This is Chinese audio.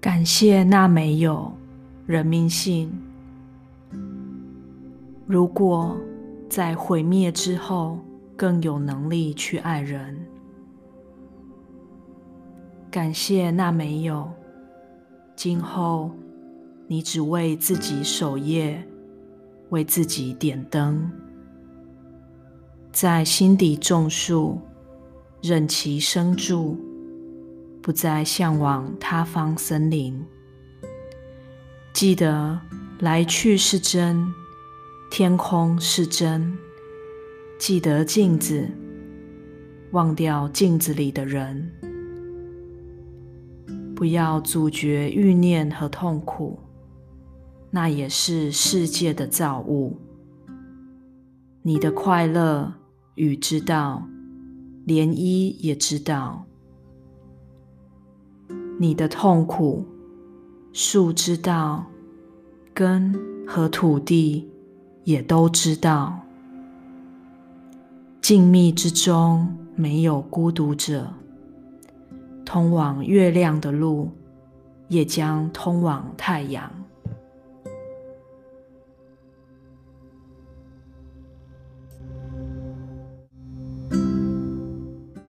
感谢那没有人命性。如果在毁灭之后更有能力去爱人，感谢那没有。今后你只为自己守夜，为自己点灯，在心底种树，任其生住，不再向往他方森林。记得来去是真。天空是真，记得镜子，忘掉镜子里的人，不要阻绝欲念和痛苦，那也是世界的造物。你的快乐与知道，涟漪也知道；你的痛苦树知道，根和土地。也都知道，静谧之中没有孤独者。通往月亮的路，也将通往太阳。